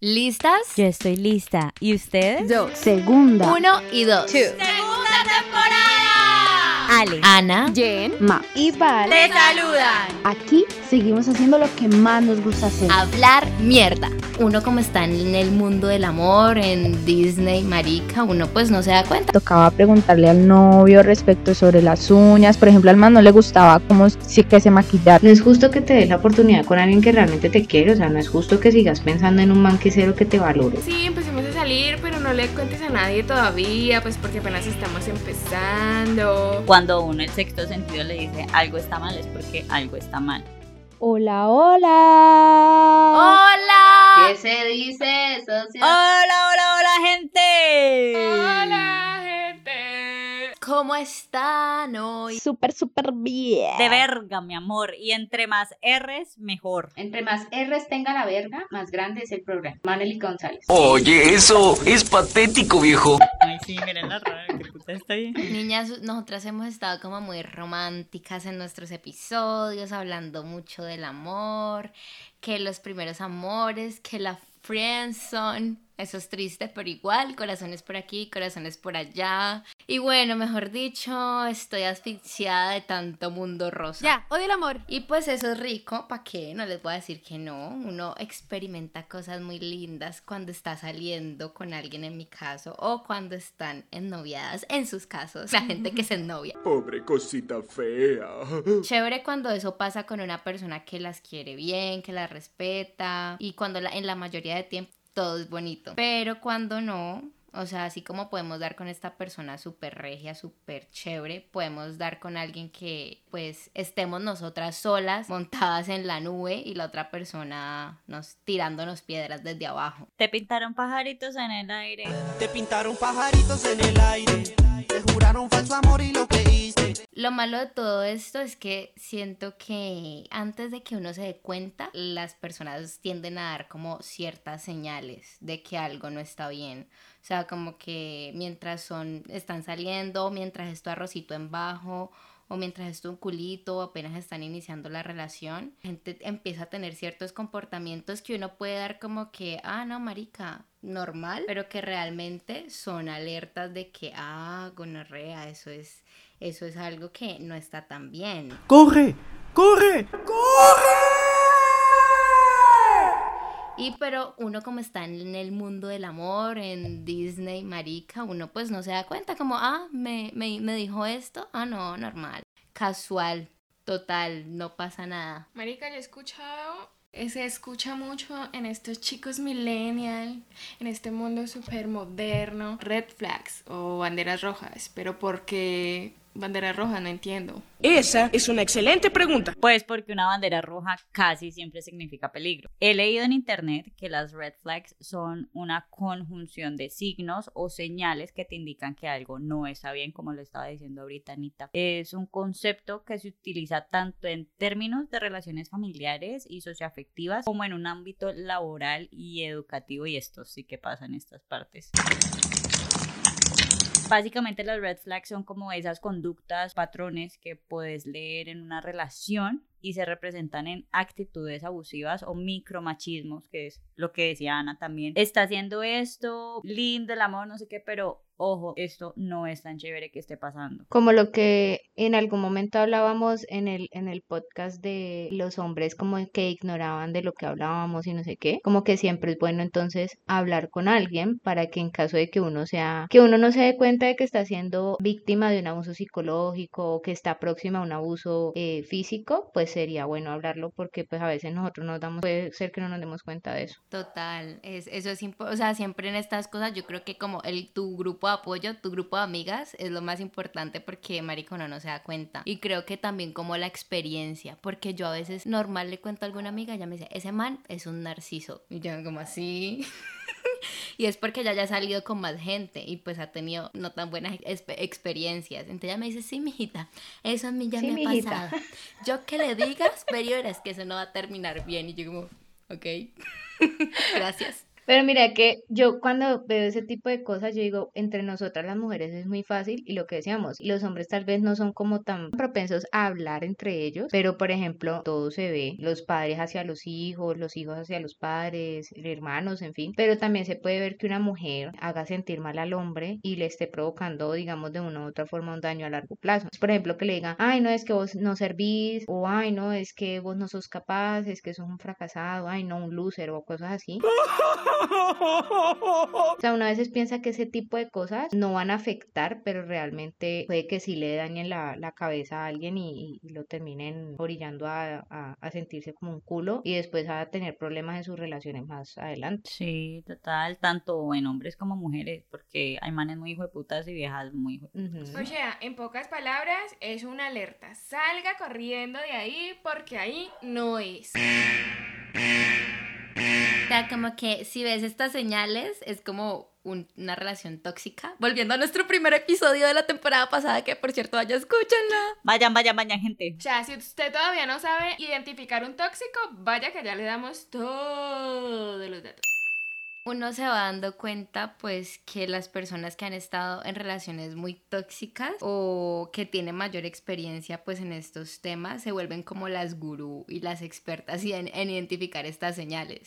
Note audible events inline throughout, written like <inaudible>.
¿Listas? Yo estoy lista. ¿Y ustedes? Dos. Segunda. Uno y dos. Segunda temporada. Ale, Ana. Jen. Ma. Y Val. Te saludan. Aquí seguimos haciendo lo que más nos gusta hacer. Hablar mierda. Uno como está en el mundo del amor, en Disney, marica, uno pues no se da cuenta. Tocaba preguntarle al novio respecto sobre las uñas. Por ejemplo, al man no le gustaba como si que se maquillar. No es justo que te des la oportunidad con alguien que realmente te quiere, o sea, no es justo que sigas pensando en un man que cero que te valore. Sí, empecemos a salir, pero no le cuentes a nadie todavía, pues porque apenas estamos empezando. cuando uno el sexto sentido le dice algo está mal es porque algo está mal. Hola, hola. ¡Hola! se dice, socio? Hola, hola, hola, gente. Hola. ¿Cómo están hoy? Súper, súper bien. De verga, mi amor. Y entre más R's, mejor. Entre más R's tenga la verga, más grande es el programa. Manely González. Oye, eso es patético, viejo. Ay, sí, miren la rara, que puta está bien. Niñas, nosotras hemos estado como muy románticas en nuestros episodios, hablando mucho del amor, que los primeros amores, que la friendzone. Eso es triste, pero igual, corazones por aquí, corazones por allá. Y bueno, mejor dicho, estoy asfixiada de tanto mundo rosa. Ya, odio el amor. Y pues eso es rico, ¿para qué? No les voy a decir que no. Uno experimenta cosas muy lindas cuando está saliendo con alguien en mi caso o cuando están ennoviadas en sus casos. La gente que se ennovia. <laughs> Pobre cosita fea. Chévere cuando eso pasa con una persona que las quiere bien, que las respeta y cuando la- en la mayoría de tiempo todo es bonito. Pero cuando no, o sea, así como podemos dar con esta persona súper regia, súper chévere, podemos dar con alguien que pues estemos nosotras solas, montadas en la nube y la otra persona nos tirándonos piedras desde abajo. Te pintaron pajaritos en el aire. Te pintaron pajaritos en el aire, te juraron falso amor y lo creíste. Lo malo de todo esto es que siento que antes de que uno se dé cuenta, las personas tienden a dar como ciertas señales de que algo no está bien. O sea, como que mientras son, están saliendo, mientras es tu arrocito en bajo, o mientras es tu culito, o apenas están iniciando la relación, la gente empieza a tener ciertos comportamientos que uno puede dar como que, ah, no, marica, normal, pero que realmente son alertas de que, ah, gonorrea, eso es, eso es algo que no está tan bien. ¡Corre! ¡Corre! Y pero uno como está en el mundo del amor, en Disney, marica, uno pues no se da cuenta como, ah, me, me, me dijo esto, ah, no, normal, casual, total, no pasa nada. Marica, yo he escuchado, se escucha mucho en estos chicos millennial, en este mundo súper moderno, red flags o banderas rojas, pero ¿por qué banderas rojas? No entiendo. Esa es una excelente pregunta. Pues porque una bandera roja casi siempre significa peligro. He leído en internet que las red flags son una conjunción de signos o señales que te indican que algo no está bien, como lo estaba diciendo ahorita Anita. Es un concepto que se utiliza tanto en términos de relaciones familiares y socioafectivas como en un ámbito laboral y educativo y esto sí que pasa en estas partes. Básicamente las red flags son como esas conductas, patrones que puedes leer en una relación y se representan en actitudes abusivas o micromachismos, que es lo que decía Ana también. Está haciendo esto, lindo el amor, no sé qué, pero ojo, esto no es tan chévere que esté pasando. Como lo que en algún momento hablábamos en el, en el podcast de los hombres como que ignoraban de lo que hablábamos y no sé qué, como que siempre es bueno entonces hablar con alguien para que en caso de que uno sea, que uno no se dé cuenta de que está siendo víctima de un abuso psicológico o que está próxima a un abuso eh, físico, pues sería bueno hablarlo porque pues a veces nosotros nos damos, puede ser que no nos demos cuenta de eso. Total, es, eso es impo- o sea, siempre en estas cosas yo creo que como el tu grupo de apoyo, tu grupo de amigas es lo más importante porque marico uno no se da cuenta. Y creo que también como la experiencia, porque yo a veces normal le cuento a alguna amiga, ella me dice, ese man es un narciso. Y yo como así. <laughs> <laughs> y es porque ella ya ha salido con más gente y pues ha tenido no tan buenas exp- experiencias. Entonces ella me dice, sí, mijita, eso a mí ya Sí, me ha pasado. <laughs> Yo que le digas, pero verás que eso no va a terminar bien. Y yo como, ok, <laughs> gracias. Pero mira que yo cuando veo ese tipo de cosas, yo digo, entre nosotras las mujeres es muy fácil y lo que decíamos, los hombres tal vez no son como tan propensos a hablar entre ellos, pero por ejemplo, todo se ve, los padres hacia los hijos, los hijos hacia los padres, hermanos, en fin, pero también se puede ver que una mujer haga sentir mal al hombre y le esté provocando, digamos, de una u otra forma un daño a largo plazo. Por ejemplo, que le digan, ay, no es que vos no servís, o ay, no es que vos no sos capaz, es que sos un fracasado, ay, no, un loser o cosas así. <laughs> <laughs> O sea, una veces piensa que ese tipo de cosas no van a afectar, pero realmente puede que sí le dañen la, la cabeza a alguien y, y lo terminen orillando a, a, a sentirse como un culo y después a tener problemas en sus relaciones más adelante. Sí, total, tanto en hombres como mujeres, porque hay manes muy hijo de putas y viejas muy hijo de putas. O sea, en pocas palabras, es una alerta. Salga corriendo de ahí porque ahí no es. O sea, como que si ves estas señales, es como un- una relación tóxica. Volviendo a nuestro primer episodio de la temporada pasada, que por cierto, vaya, escúchenla. Vayan, vayan, vayan, gente. O sea, si usted todavía no sabe identificar un tóxico, vaya que ya le damos todos los datos. Uno se va dando cuenta, pues, que las personas que han estado en relaciones muy tóxicas o que tienen mayor experiencia, pues, en estos temas, se vuelven como las gurú y las expertas en, en identificar estas señales.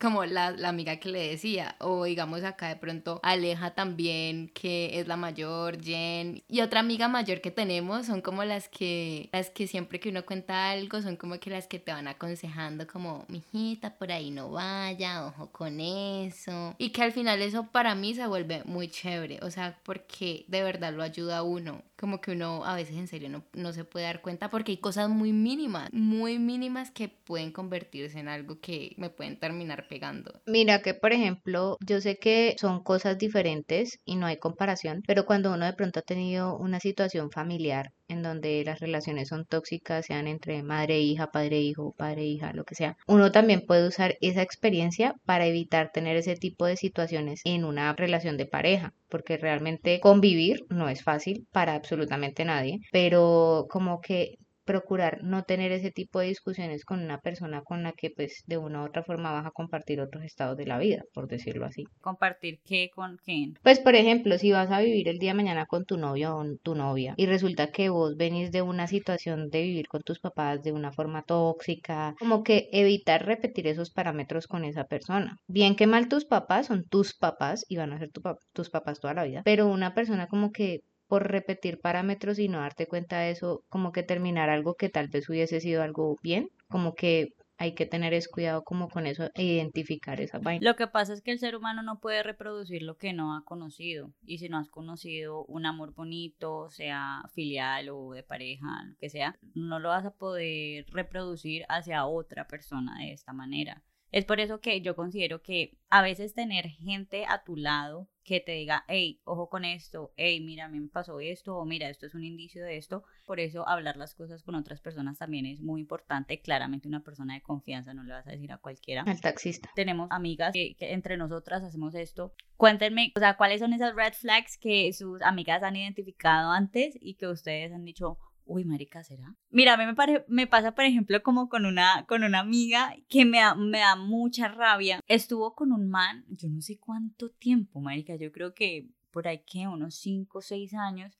Como la, la amiga que le decía, o digamos acá de pronto Aleja también, que es la mayor, Jen, y otra amiga mayor que tenemos son como las que, las que siempre que uno cuenta algo, son como que las que te van aconsejando como, mijita, por ahí no vaya, ojo con eso, y que al final eso para mí se vuelve muy chévere, o sea, porque de verdad lo ayuda a uno, como que uno a veces en serio no, no se puede dar cuenta porque hay cosas muy mínimas, muy mínimas que pueden convertirse en algo que me pueden terminar pegando. Mira que, por ejemplo, yo sé que son cosas diferentes y no hay comparación, pero cuando uno de pronto ha tenido una situación familiar en donde las relaciones son tóxicas, sean entre madre e hija, padre e hijo, padre e hija, lo que sea, uno también puede usar esa experiencia para evitar tener ese tipo de situaciones en una relación de pareja, porque realmente convivir no es fácil para absolutamente nadie, pero como que procurar no tener ese tipo de discusiones con una persona con la que pues de una u otra forma vas a compartir otros estados de la vida, por decirlo así. Compartir qué con quién. Pues por ejemplo, si vas a vivir el día de mañana con tu novio o tu novia y resulta que vos venís de una situación de vivir con tus papás de una forma tóxica, como que evitar repetir esos parámetros con esa persona. Bien que mal tus papás son tus papás y van a ser tu tus papás toda la vida, pero una persona como que por repetir parámetros y no darte cuenta de eso, como que terminar algo que tal vez hubiese sido algo bien, como que hay que tener es cuidado como con eso e identificar esa vaina. Lo que pasa es que el ser humano no puede reproducir lo que no ha conocido. Y si no has conocido un amor bonito, sea filial o de pareja, lo que sea, no lo vas a poder reproducir hacia otra persona de esta manera. Es por eso que yo considero que a veces tener gente a tu lado que te diga, hey, ojo con esto, hey, mira, a mí me pasó esto, o mira, esto es un indicio de esto. Por eso hablar las cosas con otras personas también es muy importante. Claramente una persona de confianza no le vas a decir a cualquiera Al taxista. tenemos amigas que, que entre nosotras hacemos esto. Cuéntenme, o sea, cuáles son esas red flags que sus amigas han identificado antes y que ustedes han dicho, uy, marica, ¿será? Mira, a mí me, me pasa, por ejemplo, como con una, con una amiga que me da, me da mucha rabia. Estuvo con un man, yo no sé cuánto tiempo, marica, yo creo que por ahí que unos 5 o 6 años.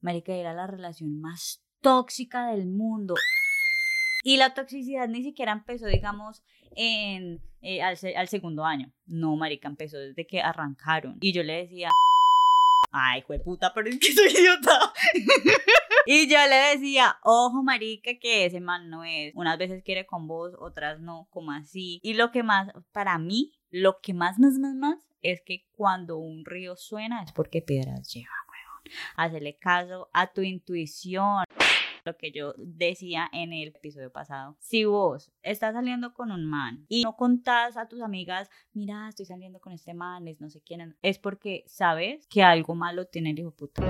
Marica, era la relación más tóxica del mundo. Y la toxicidad ni siquiera empezó, digamos, en, eh, al segundo año. No, marica, empezó desde que arrancaron. Y yo le decía, ay, puta, pero es que soy idiota. <laughs> y yo le decía, ojo, marica, que ese man no es. Unas veces quiere con vos, otras no, como así. Y lo que más, para mí, lo que más, más, más, más, es que cuando un río suena es porque piedras lleva, weón. Hacele caso a tu intuición lo que yo decía en el episodio pasado. Si vos estás saliendo con un man y no contás a tus amigas, mira, estoy saliendo con este man, es no sé quién, es porque sabes que algo malo tiene el hijo de puta.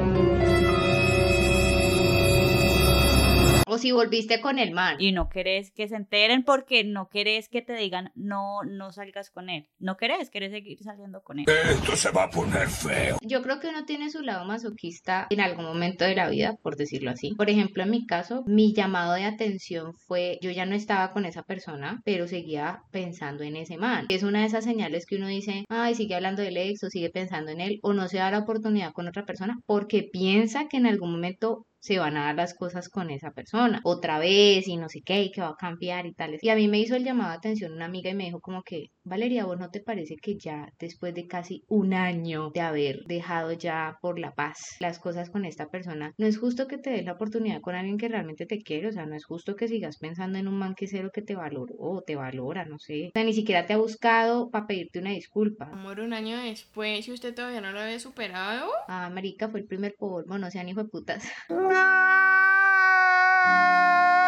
O si volviste con el man. y no querés que se enteren porque no querés que te digan no, no salgas con él. No querés, querés seguir saliendo con él. Esto se va a poner feo. Yo creo que uno tiene su lado masoquista en algún momento de la vida, por decirlo así. Por ejemplo, en mi caso, mi llamado de atención fue, yo ya no estaba con esa persona, pero seguía pensando en ese man. Es una de esas señales que uno dice, ay, sigue hablando del ex o sigue pensando en él o no se da la oportunidad con otra persona porque piensa que en algún momento se van a dar las cosas con esa persona otra vez y no sé qué y que va a cambiar y tales. Y a mí me hizo el llamado de atención una amiga y me dijo como que, Valeria, ¿vos no te parece que ya después de casi un año de haber dejado ya por la paz las cosas con esta persona, no es justo que te des la oportunidad con alguien que realmente te quiere? O sea, no es justo que sigas pensando en un man que cero que te valoró o te valora, no sé. O sea, ni siquiera te ha buscado para pedirte una disculpa. Amor, un año después, y usted todavía no lo había superado. Ah, marica, fue el primer polvo, no sean hijo de putas. <laughs> Yeah!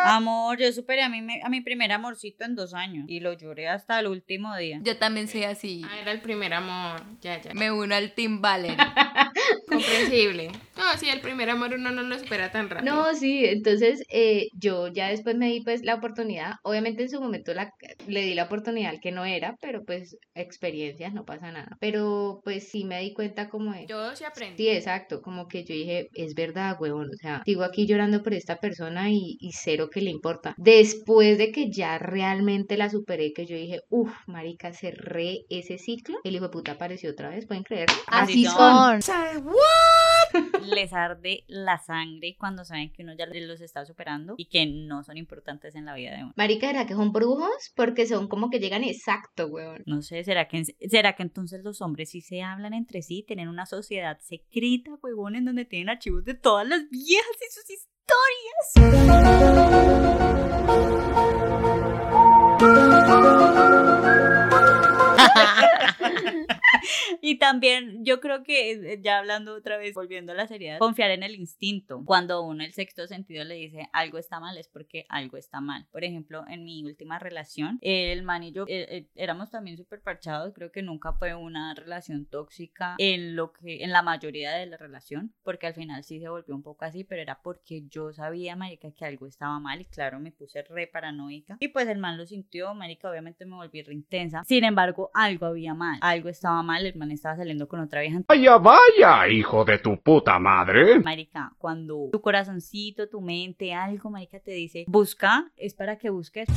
Amor, yo superé a mi, me- a mi primer amorcito en dos años y lo lloré hasta el último día. Yo también soy así. Ah, era el primer amor. Ya, ya. Me uno al Team Valerie. <laughs> Comprensible. <laughs> No, sí, el primer amor uno no lo espera tan rápido. No, sí, entonces eh, yo ya después me di pues la oportunidad, obviamente en su momento la, le di la oportunidad al que no era, pero pues experiencias, no pasa nada. Pero pues sí me di cuenta como de... Yo sí aprendí. Sí, exacto, como que yo dije, es verdad, huevón, o sea, sigo aquí llorando por esta persona y, y cero que le importa. Después de que ya realmente la superé, que yo dije, uff, marica, cerré ese ciclo, el hijo de puta apareció otra vez, ¿pueden creerlo? Así Así son. son. <laughs> Les arde la sangre cuando saben que uno ya los está superando y que no son importantes en la vida de uno. Marica, ¿era que son brujos? Porque son como que llegan exacto, huevón. No sé, ¿será que, ¿será que entonces los hombres sí se hablan entre sí? Tienen una sociedad secreta, huevón, en donde tienen archivos de todas las viejas y sus historias. vitórias! <laughs> Y también yo creo que, eh, ya hablando otra vez, volviendo a la seriedad, confiar en el instinto. Cuando uno el sexto sentido le dice algo está mal, es porque algo está mal. Por ejemplo, en mi última relación, el man y yo eh, eh, éramos también súper parchados. Creo que nunca fue una relación tóxica en lo que, en la mayoría de la relación, porque al final sí se volvió un poco así, pero era porque yo sabía, marica, que algo estaba mal y claro, me puse re paranoica. Y pues el man lo sintió, marica, obviamente me volví re intensa. Sin embargo, algo había mal, algo estaba mal, el man estaba saliendo con otra vieja. Vaya, vaya, hijo de tu puta madre. Marica, cuando tu corazoncito, tu mente, algo, marica, te dice, busca, es para que busques.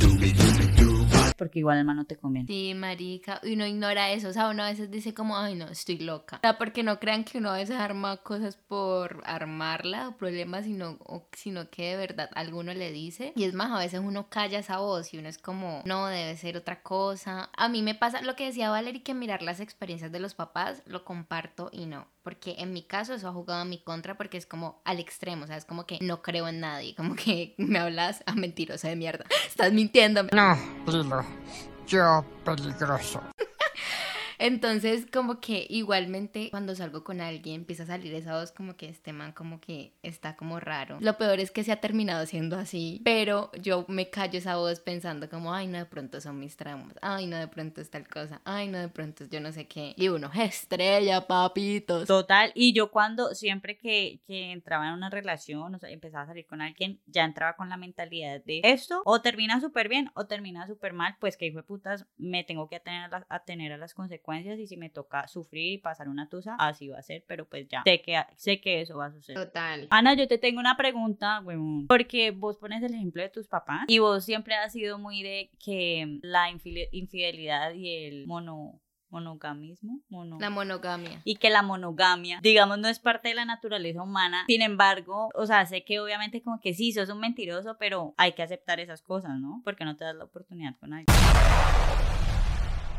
Porque igual el man no te conviene. Sí, marica, y uno ignora eso, o sea, uno a veces dice como, ay no, estoy loca. O sea, porque no crean que uno a veces arma cosas por armarla o problemas, sino, o- sino que de verdad alguno le dice. Y es más, a veces uno calla esa voz y uno es como, no, debe ser otra cosa. A mí me pasa lo que decía Valerie, que mirar las experiencias de los papás, lo comparto y no. Porque en mi caso eso ha jugado a mi contra porque es como al extremo, o sea, es como que no creo en nadie, como que <laughs> me hablas a mentirosa de mierda. Estás mintiéndome. No, dilo. Yo peligroso. Entonces, como que igualmente cuando salgo con alguien empieza a salir esa voz como que este man como que está como raro. Lo peor es que se ha terminado siendo así, pero yo me callo esa voz pensando como, ay, no, de pronto son mis traumas, ay, no, de pronto es tal cosa, ay, no, de pronto es yo no sé qué. Y uno, estrella, papitos. Total, y yo cuando siempre que, que entraba en una relación, o sea, empezaba a salir con alguien, ya entraba con la mentalidad de esto, o termina súper bien o termina súper mal, pues que hijo de putas, me tengo que atener a, atener a las consecuencias y si me toca sufrir y pasar una tusa, así va a ser, pero pues ya, sé que, sé que eso va a suceder. Total. Ana, yo te tengo una pregunta, huevón. Porque vos pones el ejemplo de tus papás y vos siempre has sido muy de que la infide- infidelidad y el mono monogamismo, mono La monogamia. y que la monogamia, digamos, no es parte de la naturaleza humana. Sin embargo, o sea, sé que obviamente como que sí, sos un mentiroso, pero hay que aceptar esas cosas, ¿no? Porque no te das la oportunidad con alguien.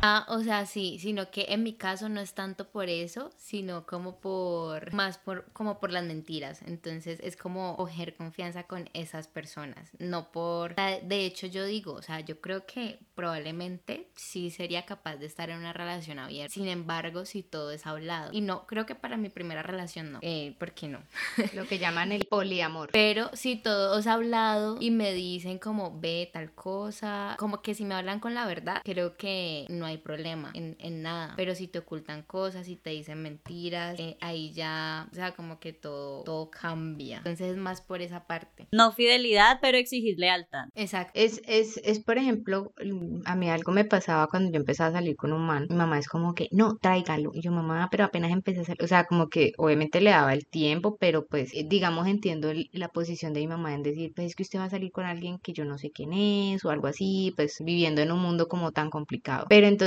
Ah, o sea, sí, sino que en mi caso no es tanto por eso, sino como por, más por, como por las mentiras. Entonces es como coger confianza con esas personas, no por, sea, de hecho yo digo, o sea, yo creo que probablemente sí sería capaz de estar en una relación abierta. Sin embargo, si todo es hablado. Y no, creo que para mi primera relación no. Eh, ¿Por qué no? <laughs> Lo que llaman el poliamor. Pero si todo es hablado y me dicen como ve tal cosa, como que si me hablan con la verdad, creo que no hay hay problema en, en nada. Pero si te ocultan cosas, si te dicen mentiras, eh, ahí ya, o sea, como que todo, todo cambia. Entonces es más por esa parte. No fidelidad, pero exigir lealtad. Exacto. Es, es, es, por ejemplo, mm, a mí algo me pasaba cuando yo empezaba a salir con un man. Mi mamá es como que, no, tráigalo. Y yo, mamá, pero apenas empecé a salir. O sea, como que obviamente le daba el tiempo, pero pues, eh, digamos, entiendo el- la posición de mi mamá en decir, pues es que usted va a salir con alguien que yo no sé quién es o algo así, pues viviendo en un mundo como tan complicado. Pero entonces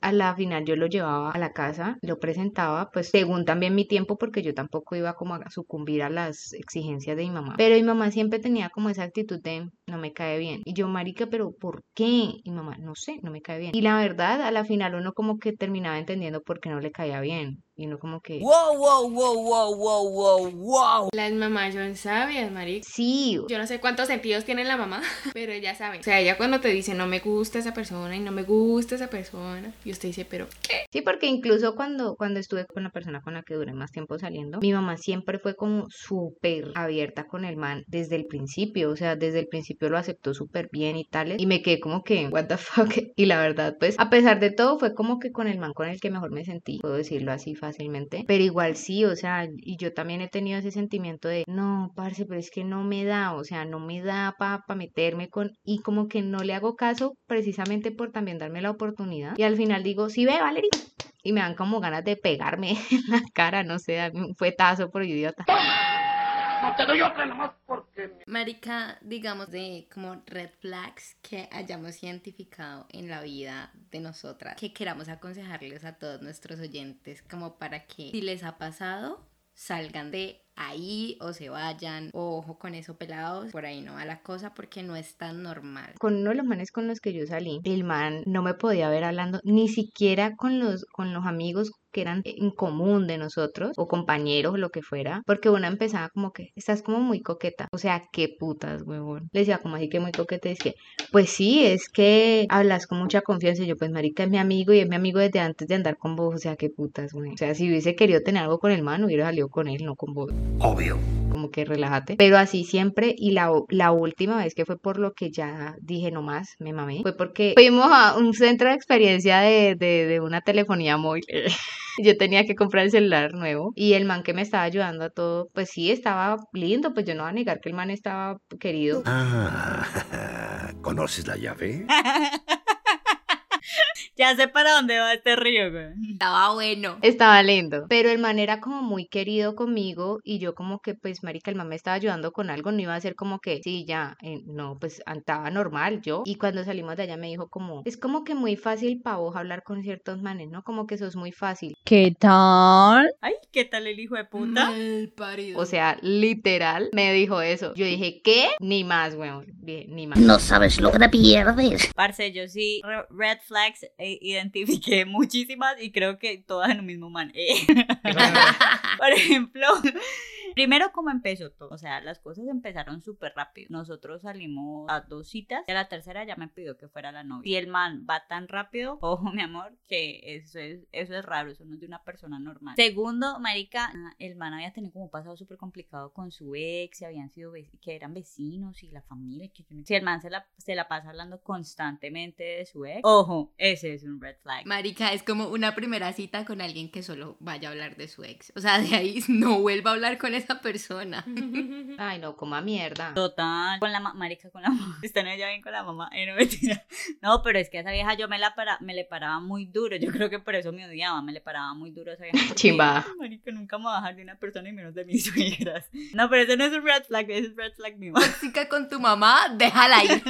a la final yo lo llevaba a la casa, lo presentaba, pues según también mi tiempo, porque yo tampoco iba como a sucumbir a las exigencias de mi mamá. Pero mi mamá siempre tenía como esa actitud de no me cae bien. Y yo, marica, pero ¿por qué? Y mamá, no sé, no me cae bien. Y la verdad, a la final uno como que terminaba entendiendo por qué no le caía bien. Y uno como que... Wow, wow, wow, wow, wow, wow, wow. Las mamás son sabias, marica. Sí, Yo no sé cuántos sentidos tiene la mamá, <laughs> pero ella sabe. O sea, ella cuando te dice no me gusta esa persona y no me gusta esa persona, y usted dice, pero ¿qué? Sí, porque incluso cuando, cuando estuve con la persona con la que duré más tiempo saliendo, mi mamá siempre fue como súper abierta con el man desde el principio, o sea, desde el principio lo aceptó súper bien y tales, y me quedé como que, what the fuck, <laughs> y la verdad, pues, a pesar de todo, fue como que con el man con el que mejor me sentí, puedo decirlo así fácilmente, pero igual sí, o sea, y yo también he tenido ese sentimiento de, no, parce, pero es que no me da, o sea, no me da para meterme con, y como que no le hago caso precisamente por también darme la oportunidad, y al final digo, sí ve, Valerie, y me dan como ganas de pegarme <laughs> en la cara, no sé, un fuetazo por idiota. No te doy otra nomás porque... Marica, digamos de como red flags que hayamos identificado en la vida de nosotras, que queramos aconsejarles a todos nuestros oyentes como para que si les ha pasado, salgan de ahí o se vayan, o ojo con eso pelados, por ahí no va la cosa porque no es tan normal. Con uno de los manes con los que yo salí, el man no me podía ver hablando ni siquiera con los, con los amigos que eran en común de nosotros o compañeros lo que fuera, porque una empezaba como que estás como muy coqueta, o sea, qué putas, huevón. Le decía como así que muy coqueta, es que, pues sí, es que hablas con mucha confianza, y yo pues marica es mi amigo y es mi amigo desde antes de andar con vos, o sea, qué putas, güey. O sea, si hubiese querido tener algo con el man, hubiera salido con él, no con vos. Obvio. Como que relájate. Pero así siempre, y la, la última vez que fue por lo que ya dije no más, me mamé, fue porque fuimos a un centro de experiencia de, de, de una telefonía móvil. <laughs> Yo tenía que comprar el celular nuevo y el man que me estaba ayudando a todo, pues sí, estaba lindo, pues yo no voy a negar que el man estaba querido. Ah, <laughs> ¿conoces la llave? <laughs> Ya sé para dónde va este río, güey. Estaba bueno. Estaba lindo, pero el man era como muy querido conmigo y yo como que pues marica, el man me estaba ayudando con algo, no iba a ser como que sí, ya, eh, no, pues estaba normal yo y cuando salimos de allá me dijo como, es como que muy fácil para vos hablar con ciertos manes, ¿no? Como que eso es muy fácil. ¿Qué tal? Ay, ¿qué tal el hijo de puta? Mal parido. O sea, literal me dijo eso. Yo dije, ¿qué? Ni más, weón. Dije, ni más. No sabes lo que te pierdes. Parce, yo sí, re- red flags, eh, identifiqué <laughs> muchísimas y creo que todas en un mismo man. Eh. <laughs> Por ejemplo, <laughs> primero cómo empezó todo. O sea, las cosas empezaron súper rápido. Nosotros salimos a dos citas y a la tercera ya me pidió que fuera la novia. Y el man va tan rápido, ojo mi amor, que eso es, eso es raro, eso no es de una persona normal. Segundo, marica, el man había tenido como un pasado súper complicado con su ex y habían sido, que eran vecinos y la familia. Que si el man se la, se la pasa hablando constantemente de su ex, ojo, ese es un red flag. Marica, es como una primera cita con alguien que solo vaya a hablar de su ex. O sea, de ahí <laughs> no vuelva a hablar con esa persona. <laughs> Ay, no, coma mierda. Total. Con la ma- marica, con la <laughs> mamá. Están ella bien con la mamá. Eh, no, mentira. No, pero es que a esa vieja yo me la para, me le paraba muy duro. Yo creo que por eso me odiaba. Me le paraba muy duro a esa vieja. porque, Chimba. Marica, nunca me voy a bajar de una persona y menos de mis suegras. No, pero ese no es un red flag, ese es red flag mío. Tóxica con tu mamá, déjala ir.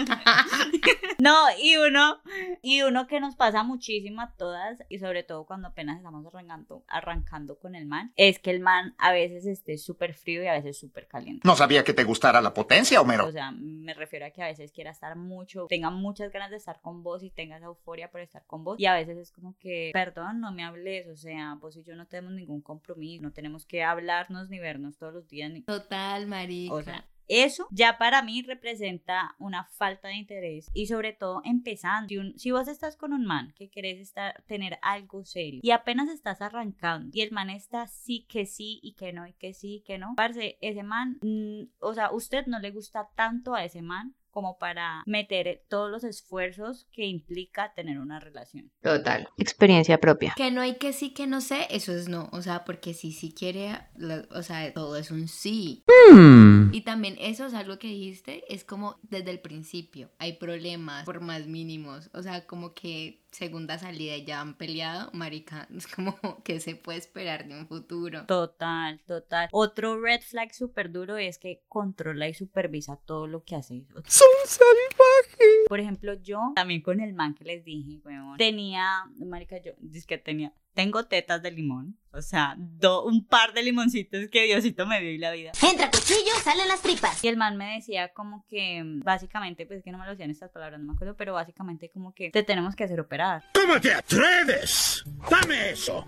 No, y uno, y uno que nos pasa muchísimo a todas, y sobre todo cuando apenas estamos arrancando, arrancando con el man, es que el man a veces esté súper frío y a veces súper caliente. No sabía que te gustara la potencia, Homero. O sea, me refiero a que a veces quiera estar mucho, tenga muchas ganas de estar con vos y tenga esa euforia por estar con vos. Y a veces es como que, perdón, no me hables, o sea, vos y yo no tenemos ningún compromiso, no tenemos que hablarnos ni vernos todos los días. Ni... Total, marica. O sea, eso ya para mí representa una falta de interés y sobre todo empezando. Si, vos estás con un man que querés estar, tener algo serio y apenas estás arrancando y el man está sí que sí y que no y que sí y que no, parce, ese man, mm, o sea, usted no le gusta tanto a ese man como para meter todos los esfuerzos que implica tener una relación. Total, experiencia propia. Que no hay que sí, que no sé, eso es no. O sea, porque si sí quiere, la- o sea, todo es un sí. Y también eso es algo que dijiste, es como desde el principio. Hay problemas por más mínimos. O sea, como que segunda salida y ya han peleado, marica, <laughs> es como que se puede esperar de un futuro. Total, total. Otro red flag súper duro es que controla y supervisa todo lo que haces. ¡Son salvajes! Por ejemplo, yo también con el man que les dije, weón, tenía, marica, yo, es que tenía, tengo tetas de limón, o sea, do- un par de limoncitos que Diosito me dio y la vida. Entra cuchillo, salen las tripas. Y el man me decía como que, mm, básicamente, pues que no me lo decían estas palabras, no me acuerdo, pero básicamente como que te tenemos que hacer operar. ¿Cómo te atreves? ¡Dame eso!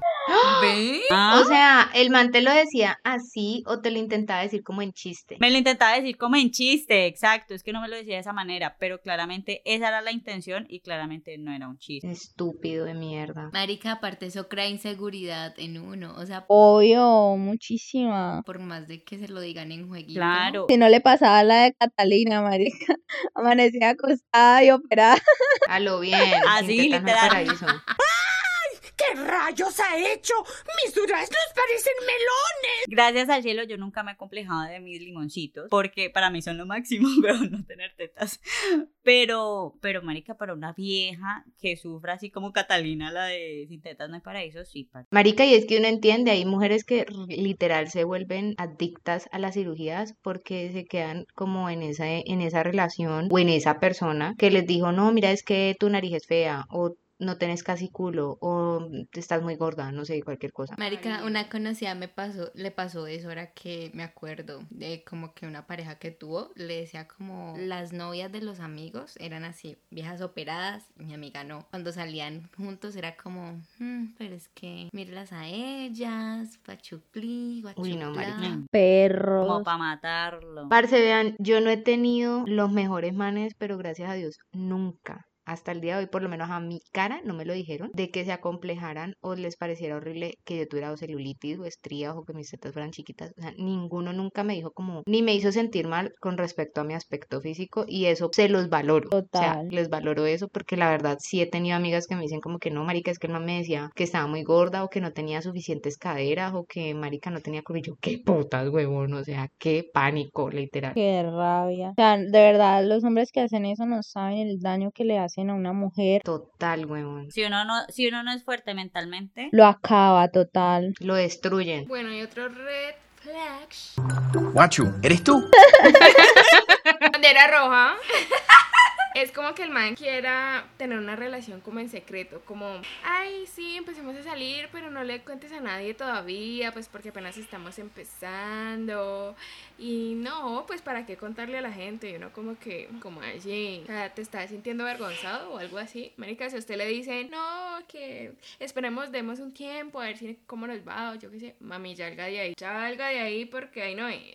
¿Ve? Ah. O sea, el man te lo decía así o te lo intentaba decir como en chiste. Me lo intentaba decir como en chiste, exacto, es que no me lo decía de esa manera, pero claramente esa era la intención y claramente no era un chiste. Estúpido de mierda. Marica, aparte eso crea inseguridad en uno. O sea, Obvio, muchísima. por más de que se lo digan en jueguito. Claro. Si no le pasaba la de Catalina, marica, <laughs> amanecía acostada y operada. A lo bien. <laughs> Así, literal. <laughs> ¿Qué rayos ha hecho? Mis duraznos parecen melones. Gracias al cielo yo nunca me he complejado de mis limoncitos, porque para mí son lo máximo, <laughs> pero no tener tetas. Pero, pero marica, para una vieja que sufra así como Catalina, la de sin tetas no hay paraíso, sí. pa- Marica, y es que uno entiende, hay mujeres que literal se vuelven adictas a las cirugías porque se quedan como en esa, en esa relación o en esa persona que les dijo, no, mira, es que tu nariz es fea o no tenés casi culo o estás muy gorda, no sé, cualquier cosa. Marica, una conocida me pasó, le pasó eso ahora que me acuerdo de como que una pareja que tuvo le decía como las novias de los amigos eran así, viejas operadas, mi amiga no. Cuando salían juntos era como, "Mm, pero es que mírelas a ellas, pachuclí, Uy, no, marica. Como Perros. para matarlo. Parce, vean, yo no he tenido los mejores manes, pero gracias a Dios, nunca. Hasta el día de hoy, por lo menos a mi cara, no me lo dijeron, de que se acomplejaran o les pareciera horrible que yo tuviera o celulitis o estrías o que mis tetas fueran chiquitas. O sea, ninguno nunca me dijo como, ni me hizo sentir mal con respecto a mi aspecto físico y eso se los valoro. O sea, Total. les valoro eso porque la verdad sí he tenido amigas que me dicen como que no, marica, es que el man me decía que estaba muy gorda o que no tenía suficientes caderas o que marica no tenía yo, qué putas, huevón, o sea, qué pánico, literal. Qué rabia. O sea, de verdad, los hombres que hacen eso no saben el daño que le hacen a una mujer. Total, huevón. Si uno no, si uno no es fuerte mentalmente, Lo acaba total. Lo destruyen. Bueno, y otro red flags. Guachu, ¿eres tú? <laughs> Bandera roja. Es como que el man quiera tener una relación como en secreto, como, ay, sí, empecemos a salir, pero no le cuentes a nadie todavía, pues porque apenas estamos empezando. Y no, pues para qué contarle a la gente, y uno como que, como allí, o sea, te estás sintiendo avergonzado o algo así. Marica, si a usted le dice, no, que esperemos, demos un tiempo, a ver si cómo nos va, o yo qué sé, mami, salga de ahí, salga de ahí porque ahí no es.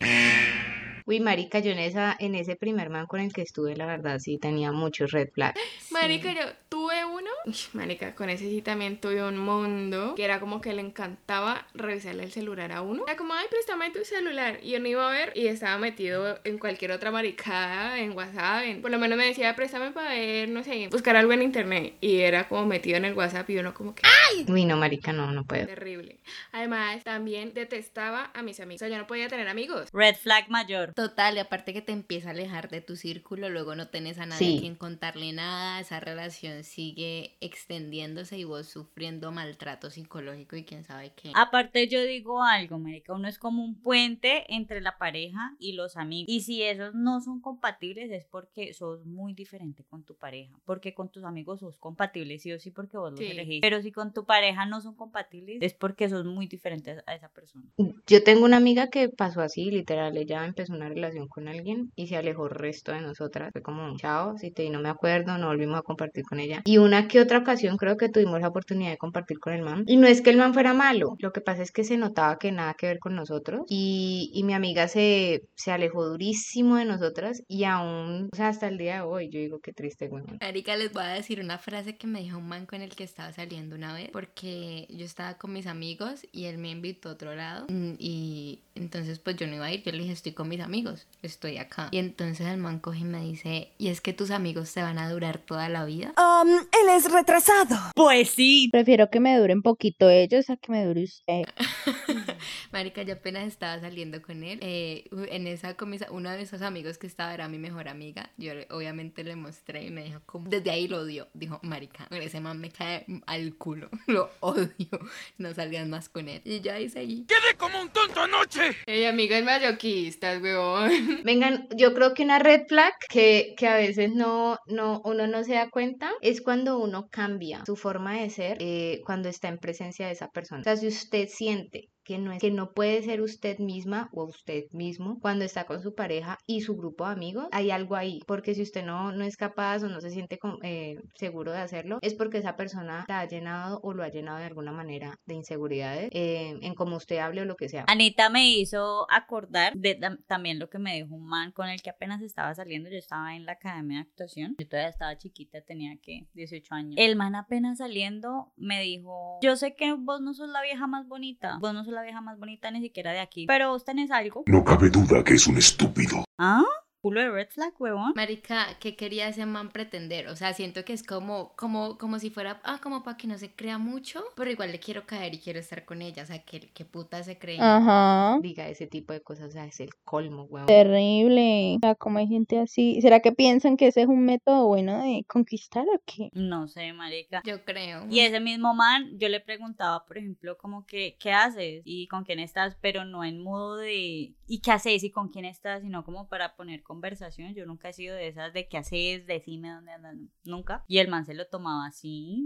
Uy, marica, yo en esa, en ese primer man con el que estuve, la verdad, sí tenía muchos red flags. <gasps> Marica, yo tuve uno. Uy, marica, con ese sí también tuve un mundo. Que era como que le encantaba revisarle el celular a uno. Era como, ay, préstame tu celular. Y yo no iba a ver. Y estaba metido en cualquier otra maricada, en WhatsApp. en- por lo menos me decía, préstame para ver, no sé, buscar algo en internet. Y era como metido en el WhatsApp. Y uno como que, Uy, no, marica, no, no puedo. terrible. Además, también detestaba a mis amigos. O sea, yo no podía tener amigos. red flag mayor. Total, y aparte que te empieza a alejar de tu círculo, luego no tenés a nadie Sí. a quien contarle nada, esa relación sigue extendiéndose y vos sufriendo maltrato psicológico y quién sabe qué. Aparte yo digo algo, marica, uno es como un puente entre la pareja y los amigos. Y si esos no son compatibles es porque sos muy diferente con tu pareja. Porque con tus amigos sos compatibles sí o sí porque vos los Sí. elegís. Pero si con tu pareja no son compatibles es porque sos muy diferente a esa persona. Yo tengo una amiga que pasó así, literal, ella empezó una relación con alguien y se alejó el resto de nosotras. Fue como, chao, si te no me acuerdo, no volvimos a compartir con ella. Y una que otra ocasión creo que tuvimos la oportunidad de compartir con el man. Y no es que el man fuera malo, lo que pasa es que se notaba que nada que ver con nosotros. Y, y mi amiga se, se alejó durísimo de nosotras y aún, o sea, hasta el día de hoy, yo digo qué triste, güey. Marica, les voy a decir una frase que me dijo un man con el que estaba saliendo una vez, porque yo estaba con mis amigos y él me invitó a otro lado. mm, Y entonces, pues yo no iba a ir. Yo le dije, estoy con mis amigos, estoy acá. Y entonces el man coge y me dice, ¿y es que tus amigos te van a durar toda la vida? Um, él es retrasado. Pues sí. Prefiero que me duren poquito ellos a que me dure usted. <laughs> Marica, yo apenas estaba saliendo con él. eh, en esa con mis- uno de esos amigos que estaba era mi mejor amiga. Yo obviamente le mostré y me dijo, como, desde ahí lo odio. Dijo, Marica, ese man me cae al culo. <laughs> Lo odio. No salgas más con él. Y yo ahí seguí. ¡Quedé como un tonto anoche! Ey, amigas mayoquistas, weón. <laughs> Vengan, yo creo que una red flag que, que a veces no, no, uno no se da cuenta es cuando uno cambia su forma de ser eh, cuando está en presencia de esa persona. O sea, si usted siente que no, es, que no puede ser usted misma o usted mismo cuando está con su pareja y su grupo de amigos, hay algo ahí. Porque si usted no, no es capaz o no se siente con- eh, seguro de hacerlo, es porque esa persona la ha llenado o lo ha llenado de alguna manera de inseguridades eh, en cómo usted hable o lo que sea. Anita me hizo acordar de tam- también lo que me dijo un man con el que apenas estaba saliendo. Yo estaba en la academia de actuación. Yo todavía estaba chiquita, tenía que 18 años. El man apenas saliendo me dijo: Yo sé que vos no sos la vieja más bonita. Vos no sos la vieja más bonita ni siquiera de aquí. Pero vos tenés algo. No cabe duda que es un estúpido. ¿Ah? Culo de red flag, huevón. Marica, ¿qué quería ese man pretender? O sea, siento que es como, como, como si fuera, ah, como para que no se crea mucho, pero igual le quiero caer y quiero estar con ella. O sea, ¿qué, qué puta se cree? Ajá. Diga ese tipo de cosas, o sea, es el colmo, weón. Terrible. O sea, como hay gente así. ¿Será que piensan que ese es un método bueno de conquistar o qué? No sé, marica. Yo creo. Y ese mismo man, yo le preguntaba, por ejemplo, como que, ¿qué haces? ¿Y con quién estás? Pero no en modo de, ¿y qué haces? ¿Y con quién estás? Sino como para poner conversación. Yo nunca he sido de esas de qué haces, decime dónde andas. Nunca. Y el man se lo tomaba así.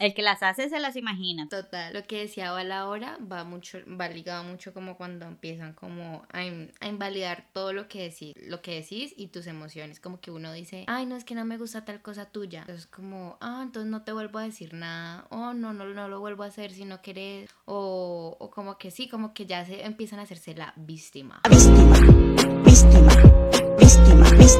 El que las hace se las imagina. Total, lo que decía Val ahora va mucho, va ligado mucho como cuando empiezan como a, in- a invalidar todo lo que decís, lo que decís y tus emociones, como que uno dice, ay no es que no me gusta tal cosa tuya, entonces como, ah entonces no te vuelvo a decir nada, o no, no, no lo vuelvo a hacer si no querés, o, o como que sí, como que ya se empiezan a hacerse la víctima. Víctima,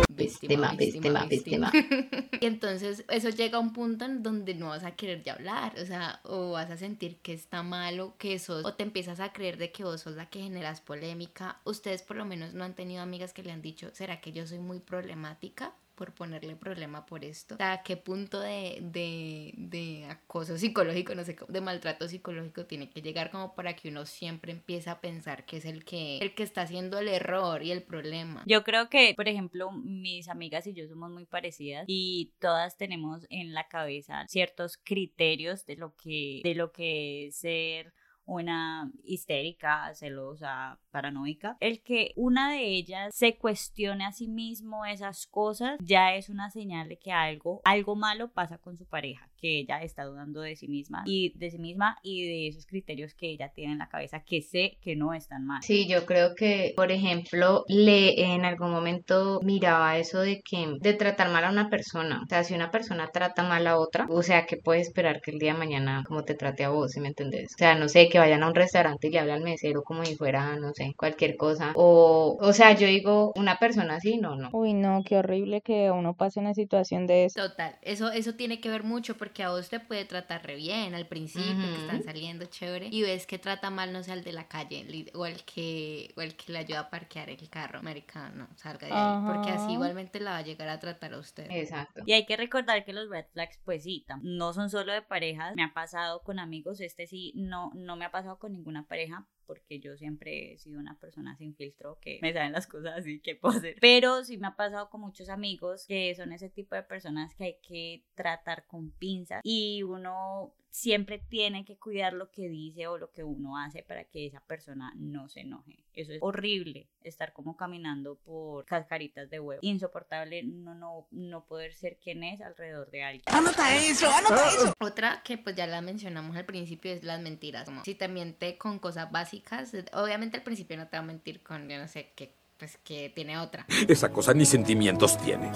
Víctima, víctima, víctima. <laughs> y entonces eso llega a un punto en donde no vas a querer ya hablar, o sea, o vas a sentir que está malo, que sos, o te empiezas a creer de que vos sos la que generas polémica. Ustedes por lo menos no han tenido amigas que le han dicho, ¿será que yo soy muy problemática? Por ponerle problema por esto. ¿a qué punto de, de, de acoso psicológico, no sé, de maltrato psicológico tiene que llegar como para que uno siempre empiece a pensar que es el que, el que está haciendo el error y el problema? Yo creo que, por ejemplo, mis amigas y yo somos muy parecidas y todas tenemos en la cabeza ciertos criterios de lo que, de lo que es ser una histérica, celosa, paranoica. El que una de ellas se cuestione a sí mismo esas cosas ya es una señal de que algo, algo malo pasa con su pareja, que ella está dudando de sí misma y de sí misma y de esos criterios que ella tiene en la cabeza que sé que no están mal. Sí, yo creo que, por ejemplo, le en algún momento miraba eso de que de tratar mal a una persona. O sea, si una persona trata mal a otra, o sea, que puede esperar que el día de mañana como te trate a vos, ¿sí me entendés? O sea, no sé, que vayan a un restaurante y le hablan al mesero como si fuera, no sé, cualquier cosa. O, o sea, yo digo, una persona así, no, no. Uy, no, qué horrible que uno pase una situación de eso. Total, eso, eso tiene que ver mucho porque a vos te puede tratar re bien al principio, que están saliendo chévere, y ves que trata mal, no sé, al de la calle, o el que, o el que le ayuda a parquear el carro, americano, salga de ahí, porque así igualmente la va a llegar a tratar a usted. Exacto. Y hay que recordar que los red flags, pues sí, no son solo de parejas. Me ha pasado con amigos, este sí, no, no me ha pasado con ninguna pareja, porque yo siempre he sido una persona sin filtro, que me saben las cosas así que puedo hacer. Pero sí me ha pasado con muchos amigos que son ese tipo de personas que hay que tratar con pinzas y uno siempre tiene que cuidar lo que dice o lo que uno hace para que esa persona no se enoje. Eso es horrible, estar como caminando por cascaritas de huevo. Insoportable no, no, no poder ser quien es alrededor de alguien. Anota eso, anota eso. Otra que pues ya la mencionamos al principio es las mentiras. Como si te miente con cosas básicas, obviamente al principio no te va a mentir con, yo no sé, qué pues que tiene otra. Esa cosa ni sentimientos tiene.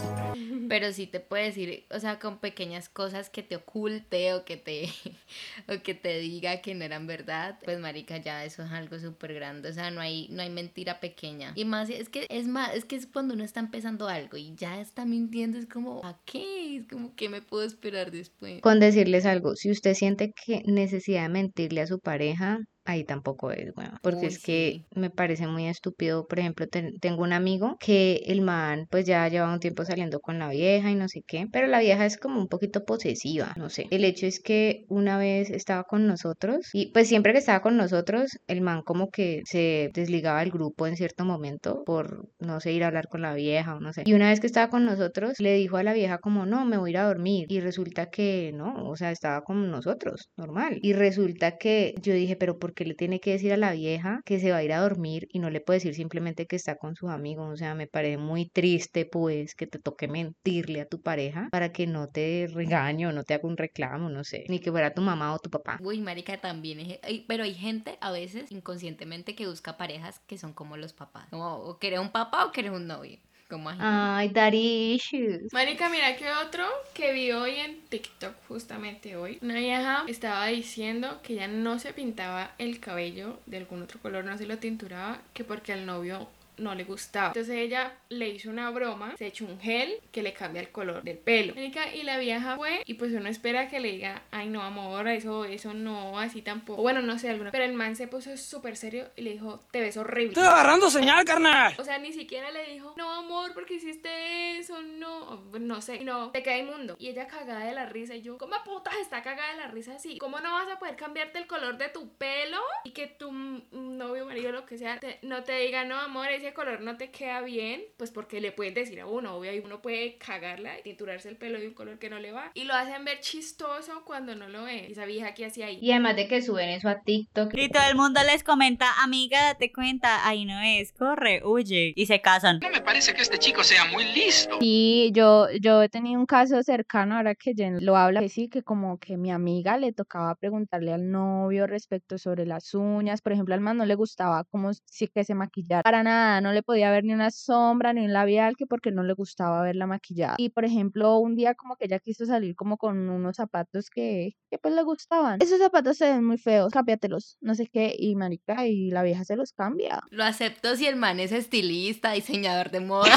Pero sí te puede decir, o sea, con pequeñas cosas que te oculte o que te, <laughs> o que te diga que no eran verdad, pues marica, ya eso es algo súper grande, o sea, no hay, no hay mentira pequeña. Y más, es que es más, es que es cuando uno está empezando algo y ya está mintiendo, es como, ¿a qué? Es como, ¿qué me puedo esperar después? Con decirles algo, si usted siente que necesidad de mentirle a su pareja, ahí tampoco es, bueno, porque Uy, es que sí. me parece muy estúpido. Por ejemplo, ten- tengo un amigo que el man pues ya lleva un tiempo saliendo con la vieja y no sé qué, pero la vieja es como un poquito posesiva, no sé. El hecho es que una vez estaba con nosotros y pues siempre que estaba con nosotros, el man como que se desligaba del grupo en cierto momento por, no sé, ir a hablar con la vieja o no sé. Y una vez que estaba con nosotros, le dijo a la vieja como, no, me voy a ir a dormir. Y resulta que no, o sea, estaba con nosotros, normal. Y resulta que yo dije, pero ¿por qué le tiene que decir a la vieja que se va a ir a dormir y no le puede decir simplemente que está con sus amigos? O sea, me parece muy triste, pues, que te toque mentirle a tu pareja para que no te regañe o no te haga un reclamo, no sé, ni que fuera tu mamá o tu papá. Uy, marica, también es- pero hay gente a veces inconscientemente que busca parejas que son como los papás. O querés un papá o querés un novio. Como. Ay, daddy issues. Marica, mira que otro que vi hoy en TikTok, justamente hoy. Una vieja estaba diciendo que ella no se pintaba el cabello de algún otro color, no se lo tinturaba, que porque al novio no le gustaba. Entonces ella le hizo una broma, se echó un gel que le cambia el color del pelo. Y la vieja fue y pues uno espera que le diga, ay no amor, eso, eso no, así tampoco. Bueno, no sé, alguna. Pero el man se puso súper serio y le dijo, te ves horrible. Estoy agarrando señal, carnal. O sea, ni siquiera le dijo, no amor, porque hiciste eso, no, no sé, no, te queda inmundo. Y ella cagada de la risa y yo, ¿cómo putas está cagada de la risa así? ¿Cómo no vas a poder cambiarte el color de tu pelo y que tu novio, marido, lo que sea, te- no te diga, no amor, ese color no te queda bien? Pues porque le puedes decir a uno, obvio, y uno puede cagarla y tinturarse el pelo de un color que no le va. Y lo hacen ver chistoso cuando no lo ve. Esa vieja que hacía ahí. Y además de que suben eso a TikTok. Y todo el mundo les comenta, amiga, date cuenta, ahí no es, corre, huye. Y se casan. No me parece que este chico sea muy listo. Y yo, yo he tenido un caso cercano, ahora que Jen lo habla, que sí, que como que mi amiga le tocaba preguntarle al novio respecto sobre las uñas, por ejemplo, al man no le gustaba como si que se maquillara, para nada, no le podía ver ni una sombra ni un labial, que porque no le gustaba verla maquillada. Y por ejemplo, un día como que ella quiso salir como con unos zapatos que, que pues le gustaban. Esos zapatos se ven muy feos, cámbiatelos, no sé qué, y marica, y la vieja se los cambia. Lo acepto si el man es estilista, diseñador de <laughs> moda.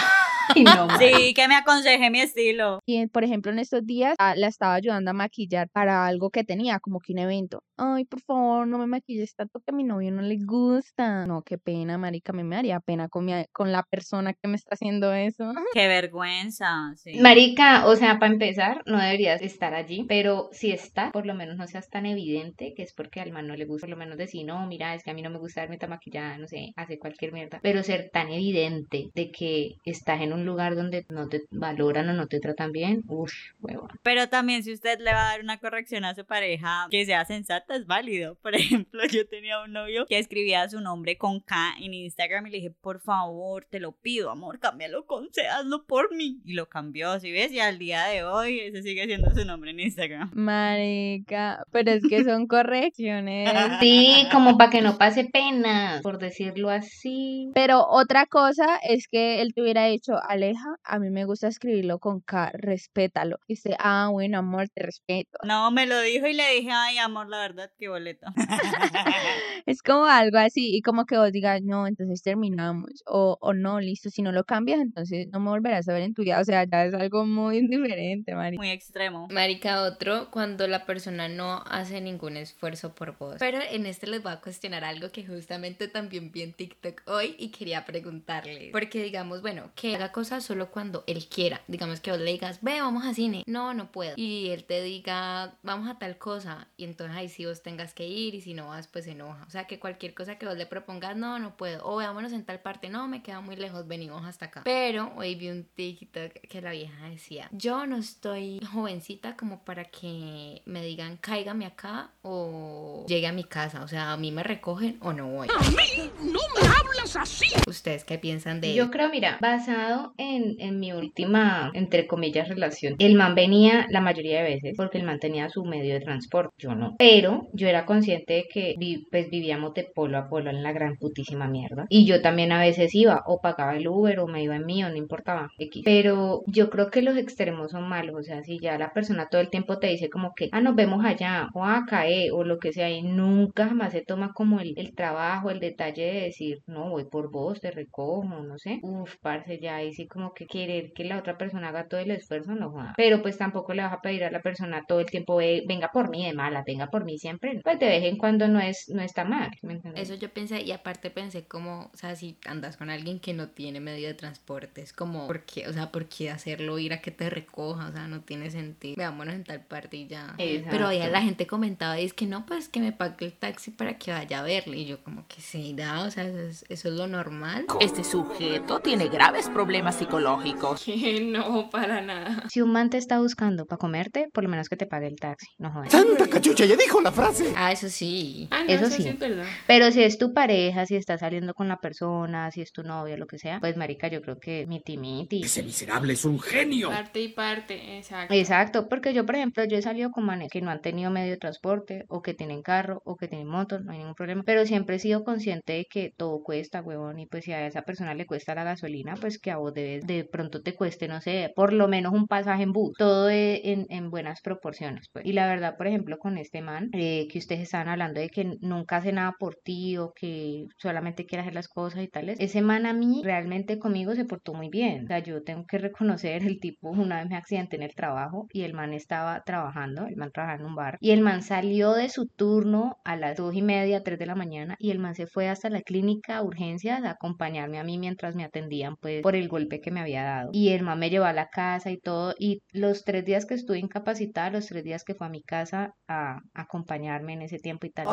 <laughs> Sí, que me aconseje mi estilo. Y por ejemplo, en estos días ah, la estaba ayudando a maquillar para algo que tenía, como que un evento. Ay, por favor, no me maquilles tanto que a mi novio no le gusta. No, qué pena, marica, a mí me daría pena con, mi, con la persona que me está haciendo eso. Qué vergüenza, sí. Marica, o sea, para empezar, no deberías estar allí, pero si está, por lo menos no seas tan evidente que es porque al man no le gusta, por lo menos decir, no, mira, es que a mí no me gusta verme tan maquillada, no sé, hace cualquier mierda, pero ser tan evidente de que estás en un lugar donde no te valoran o no te tratan bien, uff, huevón. Pero también si usted le va a dar una corrección a su pareja que sea sensata, es válido. <laughs> Por ejemplo, yo tenía un novio que escribía su nombre con K en Instagram y le dije, por favor, te lo pido, amor, cámbialo con C, hazlo por mí. Y lo cambió, ¿sí ves? Y al día de hoy ese sigue siendo su nombre en Instagram. Marica, pero es que son correcciones. <laughs> Sí, como para que no pase pena, por decirlo así. Pero otra cosa es que él te hubiera dicho, Aleja, a mí me gusta escribirlo con K, respétalo. Y dice, ah, bueno, amor, te respeto. No, me lo dijo y le dije, ay, amor, la verdad, qué boleto. <laughs> <laughs> Es como algo así, y como que vos digas, no, entonces terminamos, o, o no, listo, si no lo cambias, entonces no me volverás a ver en tu vida, o sea, ya es algo muy diferente, Mari. Muy extremo. Marica, otro, cuando la persona no hace ningún esfuerzo por vos. Pero en este les voy a cuestionar algo que justamente también vi en TikTok hoy y quería preguntarle. Porque digamos, bueno, que haga cosas solo cuando él quiera. Digamos que vos le digas, ve, vamos a cine. No, no puedo. Y él te diga, vamos a tal cosa. Y entonces ahí sí vos tengas que ir y si no vas, pues se enoja. O sea, que cualquier cosa que vos le propongas, no, no puedo. O veámonos en tal parte, no, me queda muy lejos, venimos hasta acá. Pero hoy vi un TikTok que la vieja decía, yo no estoy jovencita como para que me digan, cáigame acá o llegue a mi casa. O sea, a mí me recogen o no voy. ¡A mí no me hablas así! ¿Ustedes qué piensan de Yo creo, mira, basado en, en mi última, entre comillas, relación. El man venía la mayoría de veces porque el man tenía su medio de transporte, yo no. Pero yo era consciente de que vi- pues vivíamos de polo a polo en la gran putísima mierda. Y yo también a veces iba o pagaba el Uber o me iba en mío, no importaba. Pero yo creo que los extremos son malos. O sea, si ya la persona todo el tiempo te dice como que, ah, nos vemos allá o acá, eh, o lo que sea, y nunca jamás se toma como el, el trabajo, el detalle de decir, no, voy por vos, te recojo, no sé. Uf, parce, ya ahí sí como que querer que la otra persona haga todo el esfuerzo, no joda. Pero pues tampoco le vas a pedir a la persona todo el tiempo, "Ve- venga por mí de mala, venga por mí siempre. Pues de vez en cuando no es, no está mal. Eso yo pensé, y aparte pensé como, o sea, si andas con alguien que no tiene medio de transporte, es como, ¿por qué? O sea, ¿por qué hacerlo ir a que te recoja? O sea, no tiene sentido. Veámonos en tal parte y ya. Pero ahí Exacto. la gente comentaba, y es que no, pues que me pague el taxi para que vaya a verle. Y yo como que se da, o sea, eso es, eso es lo normal. Este sujeto tiene graves problemas psicológicos. Que <laughs> no, para nada. Si un man te está buscando para comerte, por lo menos que te pague el taxi, no jodas. ¡Santa cachucha! ¡Ya dijo la frase! Ah, eso sí. Ah, no, Eso eso, sí. sí es verdad. Pero si es tu pareja, si estás saliendo con la persona, si es tu novio, lo que sea, pues marica, yo creo que miti miti. Ese miserable es un genio. Parte y parte, exacto. Exacto, porque yo, por ejemplo, yo he salido con manes que no han tenido medio de transporte, o que tienen carro, o que tienen moto, no hay ningún problema. Pero siempre he sido consciente de que todo cuesta, huevón, y pues si a esa persona le cuesta la gasolina, pues que a vos de pronto te cueste, no sé, por lo menos un pasaje en bus. Todo e- en, en buenas proporciones, pues. Y la verdad, por ejemplo, con este man, eh, que ustedes estaban hablando de que nunca hace nada por ti, o que solamente quiere hacer las cosas y tales, ese man a mí realmente conmigo se portó muy bien. O sea, yo tengo que reconocer, el tipo una vez me accidenté en el trabajo y el man estaba trabajando, el man trabajaba en un bar, y el man salió de su turno a las dos y media, tres de la mañana, y el man se fue hasta la clínica a urgencias a acompañarme a mí mientras me atendían, pues, por el golpe que me había dado. Y el man me llevó a la casa y todo, y los tres días que estuve incapacitada, los tres días que fue a mi casa a acompañarme en ese tiempo y tal.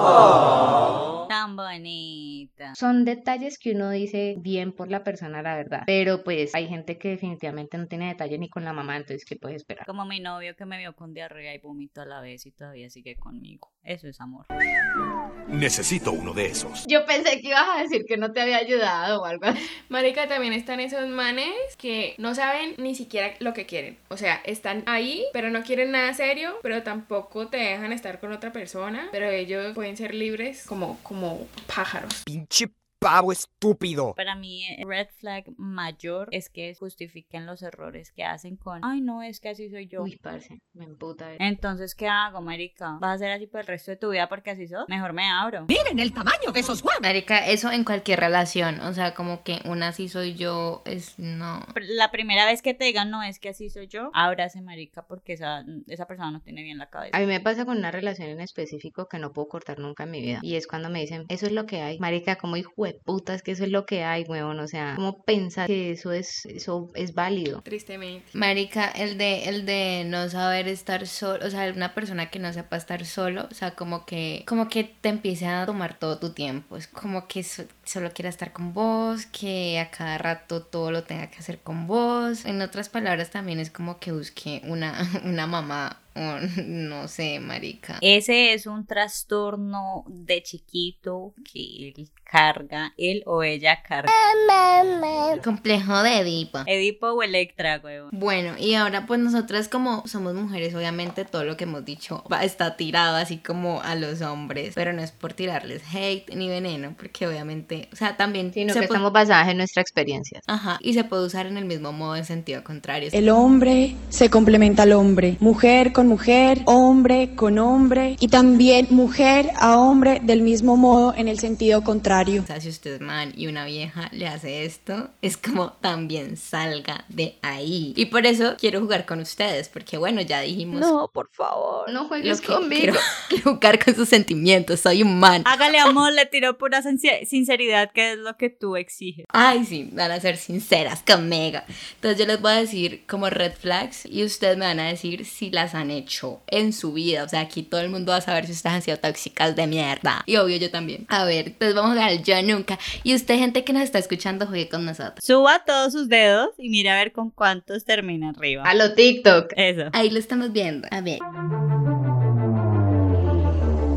Tan bonita. Son detalles que uno dice bien por la persona, la verdad. Pero pues hay gente que definitivamente no tiene detalle ni con la mamá, entonces ¿qué puedes esperar? Como mi novio que me vio con diarrea y vomito a la vez y todavía sigue conmigo. Eso es amor. Necesito uno de esos. Yo pensé que ibas a decir que no te había ayudado o algo así. Marica, también están esos manes que no saben ni siquiera lo que quieren. O sea, están ahí, pero no quieren nada serio, pero tampoco te dejan estar con otra persona. Pero ellos pueden ser libres como, como pájaros. Pinche pavo estúpido. Para mí, el red flag mayor es que justifiquen los errores que hacen con, ay, no, es que así soy yo. Uy, parce, me emputa. eh. Entonces, ¿qué hago, marica? ¿Vas a ser así por el resto de tu vida porque así sos? Mejor me abro. Miren el tamaño de esos huevos. Marica, eso en cualquier relación, o sea, como que una sí soy yo, es no. La primera vez que te digan, no, es que así soy yo, ábrase, marica, porque esa, esa persona no tiene bien la cabeza. A mí me pasa con una relación en específico que no puedo cortar nunca en mi vida. Y es cuando me dicen, eso es lo que hay. Marica, como hijo de puta, es que eso es lo que hay, huevón. O sea, ¿cómo pensar que eso es, eso es válido? Tristemente. Marica, el de, el de no saber estar solo, o sea, una persona que no sepa estar solo, o sea, como que, como que te empiece a tomar todo tu tiempo, es como que so- solo quiera estar con vos, que a cada rato todo lo tenga que hacer con vos. En otras palabras, también es como que busque una, <laughs> una mamá, o <laughs> no sé, marica. Ese es un trastorno de chiquito que él carga, él o ella carga. Complejo de Edipo. Edipo o Electra, huevón. Bueno, y ahora pues nosotras como somos mujeres, obviamente todo lo que hemos dicho va, está tirado así como a los hombres, pero no es por tirarles hate ni veneno, porque obviamente, o sea, también... Sino se que estamos basadas en nuestra experiencia. Ajá, y se puede usar en el mismo modo en sentido contrario. El hombre se complementa al hombre, mujer con mujer, hombre con hombre y también mujer a hombre del mismo modo en el sentido contrario. O sea, si usted es man y una vieja le hace esto, es como también salga de ahí. Y por eso quiero jugar con ustedes, porque bueno, ya dijimos... No, por favor. No juegues conmigo. <laughs> Quiero, jugar con sus sentimientos, soy un man. Hágale <laughs> amor, le tiró pura sincer- sinceridad, que es lo que tú exiges. Ay, sí, van a ser sinceras conmigo. Entonces yo les voy a decir como red flags y ustedes me van a decir si las han hecho en su vida. O sea, aquí todo el mundo va a saber si ustedes han sido tóxicas de mierda. Y obvio yo también. A ver, entonces vamos a jugar al yo nunca. Y usted, gente que nos está escuchando, juegue con nosotros. Suba todos sus dedos y mira a ver con cuántos termina arriba. A lo TikTok. Eso. Ahí lo estamos viendo. A ver.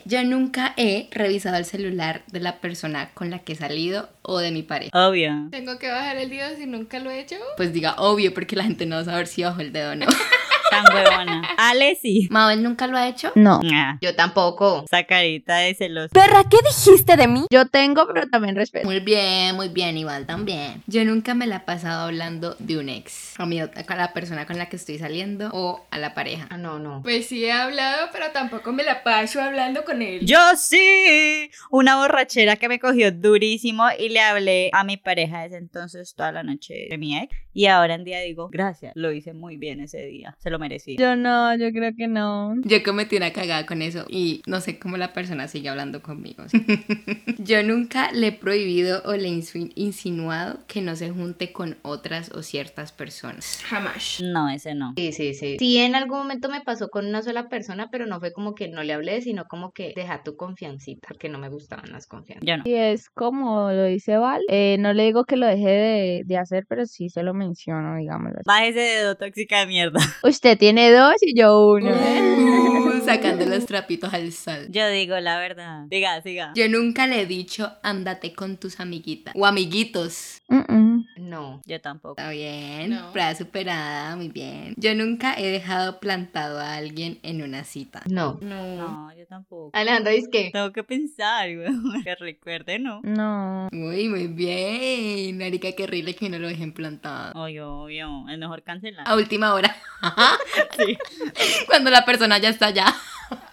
Yo nunca he revisado el celular de la persona con la que he salido o de mi pareja. Obvio. Tengo que bajar el dedo si nunca lo he hecho. Pues diga obvio porque la gente no va a saber si bajo el dedo o no. <laughs> Tan huevona. Ale sí. Mabel nunca lo ha hecho. No. Ah, Yo tampoco. Esa carita de celoso. Perra, ¿qué dijiste de mí? Yo tengo, pero también respeto. Muy bien, muy bien, igual también. Yo nunca me la he pasado hablando de un ex. A, mi, a la persona con la que estoy saliendo o a la pareja. Ah, no, no. Pues sí he hablado, pero tampoco me la paso hablando con él. Yo sí. Una borrachera que me cogió durísimo y le hablé a mi pareja desde entonces toda la noche de mi ex. Y ahora en día digo, gracias, lo hice muy bien ese día. Se lo merecí. Yo no, yo creo que no. Yo cometí una cagada con eso y no sé cómo la persona sigue hablando conmigo. <laughs> Yo nunca le he prohibido o le he insinuado que no se junte con otras o ciertas personas. Jamás. No, ese no. Sí, sí, sí. Sí, en algún momento me pasó con una sola persona, pero no fue como que no le hablé, sino como que deja tu confiancita, porque no me gustaban las confianzas. Yo no. Y es como lo dice Val, eh, no le digo que lo deje de, de hacer, pero sí se lo menciono, digámoslo. así. Baja ese dedo tóxica de mierda. <laughs> Usted tiene dos y yo uno. Uh, <laughs> sacando los trapitos al sol. Yo digo la verdad. Diga, siga. Yo nunca le he dicho ándate con tus amiguitas o amiguitos. Mm, mm. No. Yo tampoco. Está bien, No. prueba superada, muy bien. Yo nunca he dejado plantado a alguien en una cita. No. No. No, yo tampoco. Alejandro dice que Tengo que pensar, güey. <laughs> Que recuerde, ¿no? No. Uy, muy bien. Marica, qué horrible que no lo dejen plantado. Obvio, obvio. Es mejor cancelar. A última hora. <laughs> Sí. <laughs> Cuando la persona ya está allá.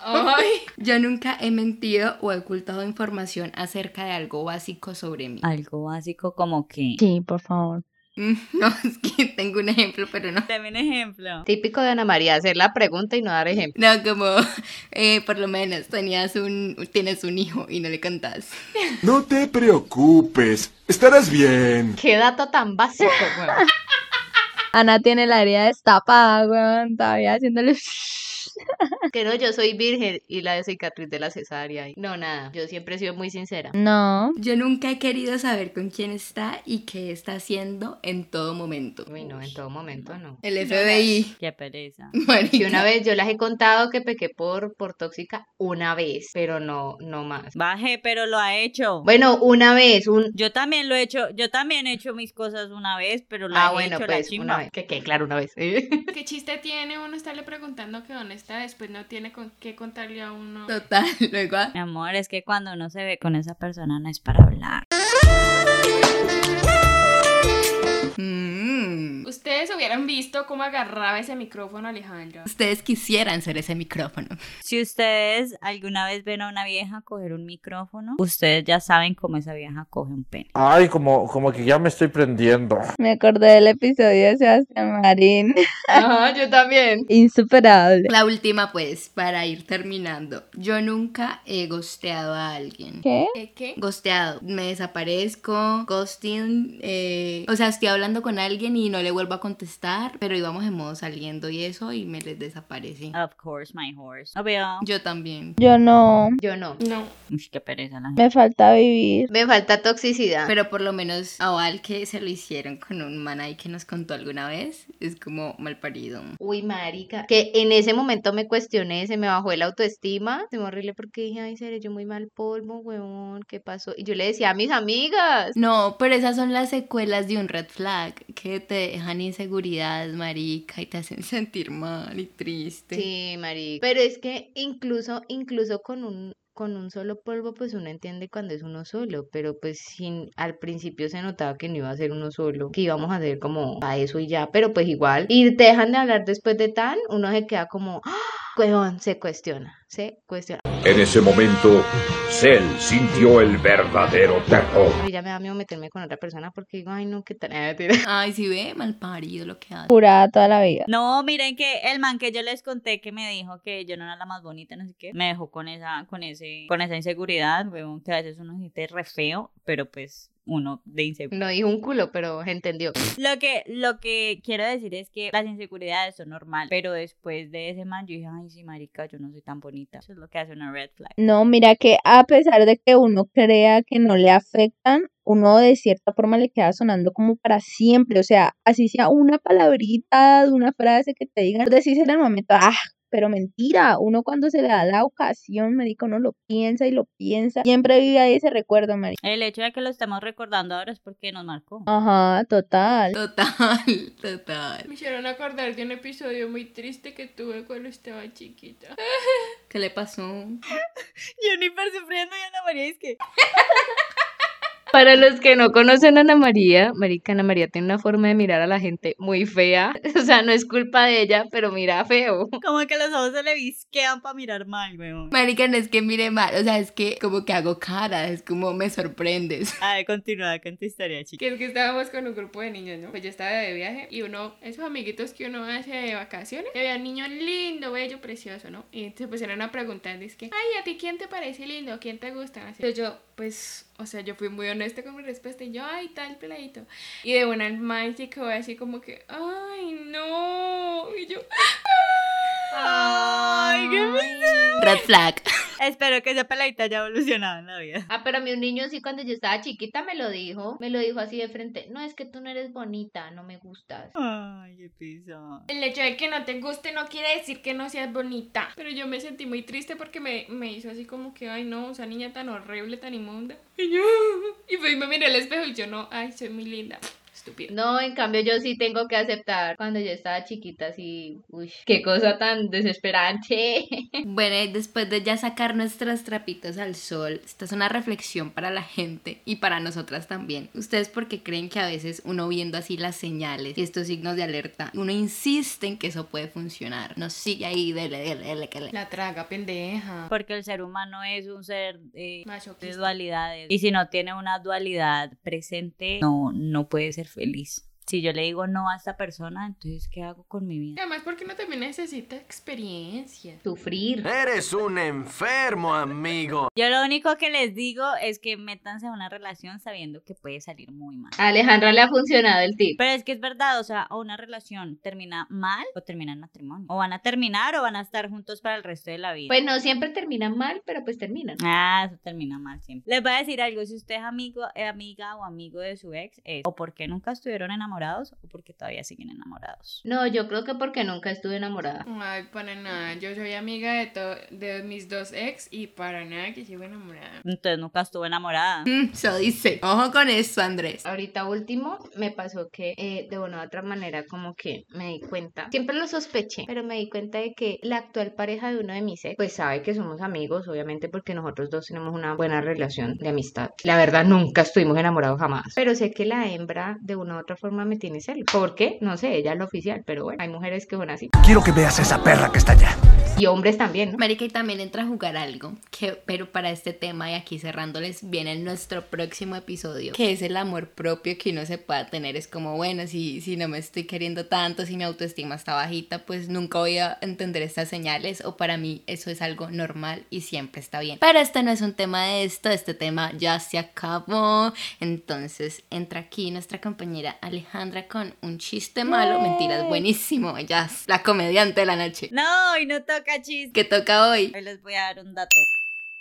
Ay. Yo nunca he mentido o he ocultado información acerca de algo básico sobre mí. Algo básico como que. Sí, por favor. <laughs> No, es que tengo un ejemplo, pero no. Dame un ejemplo. típico de Ana María, hacer la pregunta y no dar ejemplo. No, como, eh, por lo menos, tenías un, tienes un hijo y no le contás. No te preocupes, estarás bien. Qué dato tan básico, weón. <laughs> Ana tiene la herida destapada, weón, todavía haciéndole... <laughs> Que no, yo soy virgen y la de cicatriz de la cesárea. No, nada. Yo siempre he sido muy sincera. No. Yo nunca he querido saber con quién está y qué está haciendo en todo momento. Uy, no, en todo momento no. El FBI. Qué pereza. <laughs> Marica. Y una vez yo les he contado que pequé por, por tóxica una vez, pero no, no más. Baje, pero lo ha hecho. Bueno, una vez, un... Yo también lo he hecho, yo también he hecho mis cosas una vez, pero lo Ah, he bueno, hecho la pues chimba. Vez. <laughs> Que, que claro, una vez. <laughs> ¿Qué chiste tiene uno estarle preguntando que dónde está? Después no tiene con qué contarle a uno. Total, <laughs> luego. Mi amor, es que cuando uno se ve con esa persona no es para hablar. mm, Ustedes hubieran visto cómo agarraba ese micrófono Alejandro. Ustedes quisieran ser ese micrófono. Si ustedes alguna vez ven a una vieja coger un micrófono, ustedes ya saben cómo esa vieja coge un pene. Ay, como, como que ya me estoy prendiendo. Me acordé del episodio de Sebastián Marín. Ajá, yo también. <laughs> Insuperable. La última, pues, para ir terminando. Yo nunca he gosteado a alguien. ¿Qué? ¿Qué? qué? Gosteado. Me desaparezco, ghosting. eh, o sea, estoy hablando con alguien y no le vuelvo a contestar, pero íbamos en modo saliendo y eso y me les desaparecí. Of course, my horse. Obvio. Yo también. Yo no. Yo no. No. Uy, qué pereza la gente. Me falta vivir. Me falta toxicidad. Pero por lo menos a Val que se lo hicieron con un man ahí que nos contó alguna vez, es como mal parido. Uy, marica, que en ese momento me cuestioné, se me bajó el autoestima, se me horrible porque dije, ay, seré yo muy mal polvo, huevón, ¿qué pasó? Y yo le decía a mis amigas, No, pero esas son las secuelas de un red flag que te dejan inseguridad, marica, y te hacen sentir mal y triste. sí, marica, pero es que incluso, incluso con un con un solo polvo, pues uno entiende cuando es uno solo, pero pues sin, al principio se notaba que no iba a ser uno solo, que íbamos a hacer como a eso y ya, pero pues igual, y te dejan de hablar después de tan, uno se queda como, ¡ah! se cuestiona, se cuestiona. En ese momento, Cell sintió el verdadero terror. A mí ya me da miedo meterme con otra persona porque digo, ay no, qué tal. <laughs> Ay, si ve, mal parido lo que hace. Curada toda la vida. No, miren que el man que yo les conté que me dijo que yo no era la más bonita, no sé qué, me dejó con esa, con ese, con esa inseguridad, weón, que a veces uno se siente re feo, pero pues uno de inseguro. No dijo un culo, pero entendió. Lo que, lo que quiero decir es que las inseguridades son normal, pero después de ese man yo dije, ay sí, marica, yo no soy tan bonita. Eso es lo que hace una red flag. No, mira que a pesar de que uno crea que no le afectan, uno de cierta forma le queda sonando como para siempre. O sea, así sea una palabrita, una frase que te digan, decís en el momento, ah, pero mentira, uno cuando se le da la ocasión, marica, uno lo piensa y lo piensa, siempre vive ahí ese recuerdo, marica. El hecho de que lo estemos recordando ahora es porque nos marcó. Ajá, total. Total, <laughs> total. Me hicieron acordar de un episodio muy triste que tuve cuando estaba chiquita. ¿Qué le pasó? <laughs> Jennifer sufriendo y Ana María es que... Para los que no conocen a Ana María, Marica Ana María tiene una forma de mirar a la gente muy fea. <laughs> O sea, no es culpa de ella, pero mira feo. Como que los ojos se le visquean para mirar mal, weón. Marica, no es que mire mal, o sea, es que como que hago cara, es como me sorprendes. A ver, continúa con tu historia, chica. Que es que estábamos con un grupo de niños, ¿no? Pues yo estaba de viaje y uno, esos amiguitos que uno hace de vacaciones, y había un niño lindo, bello, precioso, ¿no? Y se pusieron a preguntar, es que, ay, ¿a ti quién te parece lindo? ¿Quién te gusta? Así. Entonces yo, pues, o sea, yo fui muy honesta con mi respuesta y yo, ay, tal peladito. Y de una el man quedó así como que, ay, no. Y yo, Ay, qué Red flag. Espero que esa peladita haya evolucionado en la vida. Ah, pero a mí un niño así cuando yo estaba chiquita me lo dijo. Me lo dijo así de frente. No, es que tú no eres bonita, no me gustas. Ay, qué piso. el hecho de que no te guste no quiere decir que no seas bonita. Pero yo me sentí muy triste porque me, me hizo así como que, ay, no, esa niña tan horrible, tan inmunda. Y yo, <laughs> y pues me miré al espejo y yo, no, ay, soy muy linda. Estúpido. No, en cambio yo sí tengo que aceptar cuando yo estaba chiquita así, uy, qué cosa tan desesperante. <laughs> Bueno, y después de ya sacar nuestros trapitos al sol, esta es una reflexión para la gente y para nosotras también. ¿Ustedes por qué creen que a veces uno viendo así las señales y estos signos de alerta, uno insiste en que eso puede funcionar? Nos sigue ahí, dele, dele, dele, que le. La traga, pendeja. Porque el ser humano es un ser eh, de dualidades. Y si no tiene una dualidad presente, no, no puede ser feliz. Si yo le digo no a esta persona, entonces ¿qué hago con mi vida? Además, porque uno también necesita experiencia. Sufrir. Eres un enfermo, amigo. Yo lo único que les digo es que métanse a una relación sabiendo que puede salir muy mal. A Alejandra le ha funcionado el tip. Pero es que es verdad, o sea, o una relación termina mal o termina en matrimonio. O van a terminar o van a estar juntos para el resto de la vida. Pues no siempre terminan mal, pero pues terminan. Ah, eso termina mal siempre. Les voy a decir algo, si usted es amigo, eh, amiga o amigo de su ex, es o porque nunca estuvieron enamorados o porque todavía siguen enamorados. No, yo creo que porque nunca estuve enamorada. Ay, para nada. Yo soy amiga de, de mis dos ex y para nada que sigo enamorada. Entonces nunca estuvo enamorada. Mm, Eso dice. Ojo con eso, Andrés. Ahorita último me pasó que eh, de una u otra manera como que me di cuenta, siempre lo sospeché, pero me di cuenta de que la actual pareja de uno de mis ex, pues sabe que somos amigos, obviamente porque nosotros dos tenemos una buena relación de amistad. La verdad nunca estuvimos enamorados jamás, pero sé que la hembra de una u otra forma me tiene celo. ¿Por qué? No sé, ella es la oficial, pero bueno, hay mujeres que son así. Quiero que veas a esa perra que está allá. Y hombres también, ¿no? Marica, y también entra a jugar algo, que, pero para este tema y aquí cerrándoles viene nuestro próximo episodio, que es el amor propio que uno se pueda tener. Es como, bueno, si, si no me estoy queriendo tanto, si mi autoestima está bajita, pues nunca voy a entender estas señales o para mí eso es algo normal y siempre está bien. Pero este no es un tema de esto, este tema ya se acabó. Entonces entra aquí nuestra compañera Alejandra con un chiste malo, mentiras, buenísimo, ella es la comediante de la noche. No, y no toca chiste. ¿Qué toca hoy? Hoy les voy a dar un dato.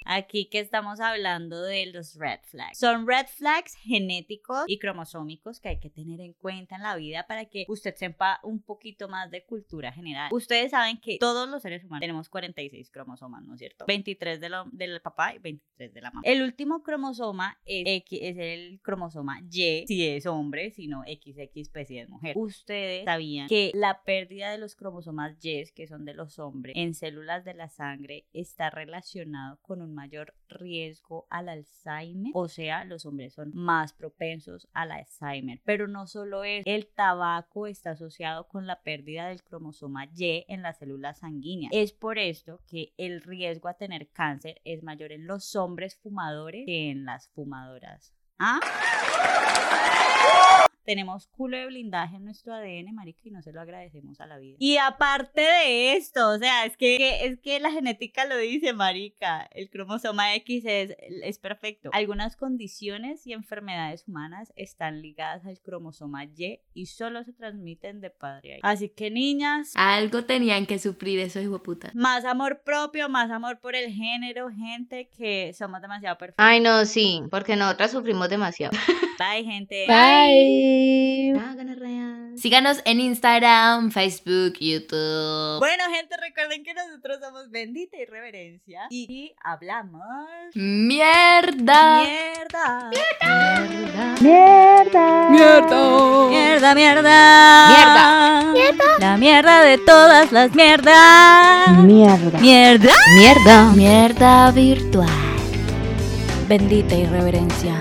Aquí que estamos hablando de los red flags. Son red flags genéticos y cromosómicos que hay que tener en cuenta en la vida para que usted sepa un poquito más de cultura general. Ustedes saben que todos los seres humanos tenemos 46 cromosomas, ¿no es cierto? 23 de lo- del papá y 23 de la mamá. El último cromosoma es, X, es el cromosoma Y, si es hombre, si no XX, pues si es mujer. Ustedes sabían que la pérdida de los cromosomas Y, que son de los hombres, en células de la sangre está relacionado con un mayor riesgo al Alzheimer, o sea, los hombres son más propensos al Alzheimer. Pero no solo es, el tabaco está asociado con la pérdida del cromosoma Y en las células sanguíneas. Es por esto que el riesgo a tener cáncer es mayor en los hombres fumadores que en las fumadoras. ¿Ah? Tenemos culo de blindaje en nuestro ADN, marica, y no se lo agradecemos a la vida. Y aparte de esto, o sea, es que, que- es que la genética lo dice, marica. El cromosoma X es, es perfecto. Algunas condiciones y enfermedades humanas están ligadas al cromosoma Y y solo se transmiten de padre a hijo. Así que, niñas, Algo tenían que sufrir esos hijo puta. más amor propio, más amor por el género, gente, que somos demasiado perfectos. Ay, no, sí, porque nosotras sufrimos demasiado. Bye, gente. Bye. Eh, Síganos en Instagram, Facebook, YouTube. Bueno, gente, recuerden que nosotros somos Bendita y Reverencia y hablamos. ¡Mierda! ¡Mierda! Mierda. ¡Mierda! ¡Mierda, mierda! ¡Mierda! ¡Mierda! La mierda de todas las mierdas. Mierda. ¡Mierda! Mierda. Mierda virtual. Bendita y Reverencia.